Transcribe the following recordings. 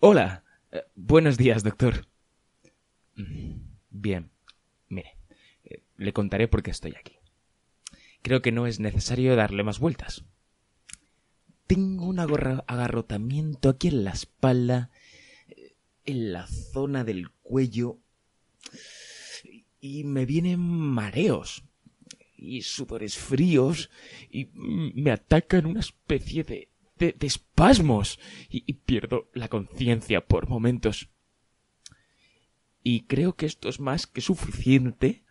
Hola. Eh, buenos días, doctor. Bien. Mire, eh, le contaré por qué estoy aquí. Creo que no es necesario darle más vueltas. Tengo un agarrotamiento aquí en la espalda, eh, en la zona del cuello, y me vienen mareos y sudores fríos y me atacan una especie de, de, espasmos y, y pierdo la conciencia por momentos. Y creo que esto es más que suficiente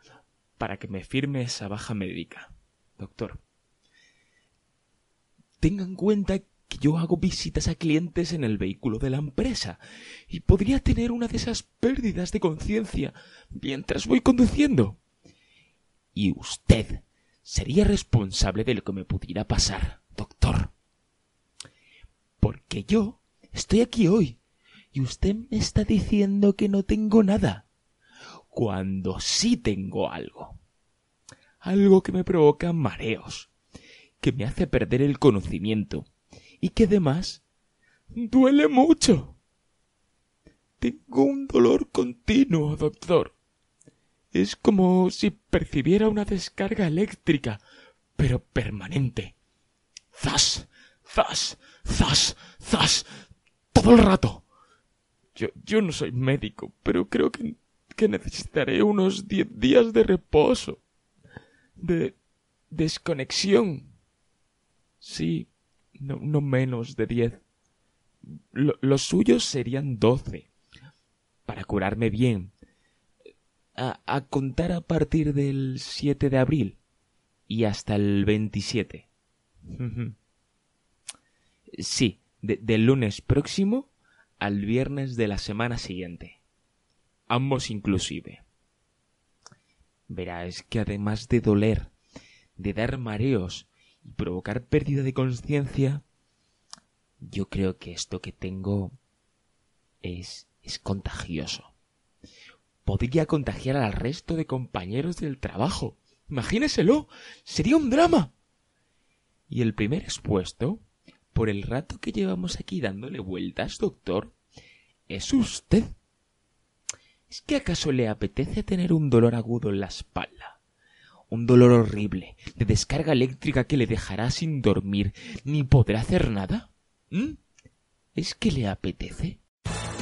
para que me firme esa baja médica, doctor. Tenga en cuenta que yo hago visitas a clientes en el vehículo de la empresa y podría tener una de esas pérdidas de conciencia mientras voy conduciendo. Y usted sería responsable de lo que me pudiera pasar, doctor. Yo estoy aquí hoy y usted me está diciendo que no tengo nada, cuando sí tengo algo. Algo que me provoca mareos, que me hace perder el conocimiento y que además duele mucho. Tengo un dolor continuo, doctor. Es como si percibiera una descarga eléctrica, pero permanente. ¡Zas! ¡Zas! ¡Zas! Todo el rato. Yo, yo no soy médico, pero creo que, que necesitaré unos diez días de reposo. De desconexión. Sí, no, no menos de diez. Lo, los suyos serían doce. Para curarme bien. A, a contar a partir del 7 de abril y hasta el 27. Sí, de- del lunes próximo al viernes de la semana siguiente. Ambos inclusive. Verá, es que además de doler, de dar mareos y provocar pérdida de conciencia, yo creo que esto que tengo es, es contagioso. Podría contagiar al resto de compañeros del trabajo. Imagíneselo. Sería un drama. Y el primer expuesto, por el rato que llevamos aquí dándole vueltas, doctor, es usted. ¿Es que acaso le apetece tener un dolor agudo en la espalda? Un dolor horrible, de descarga eléctrica que le dejará sin dormir, ni podrá hacer nada. ¿Mm? ¿Es que le apetece?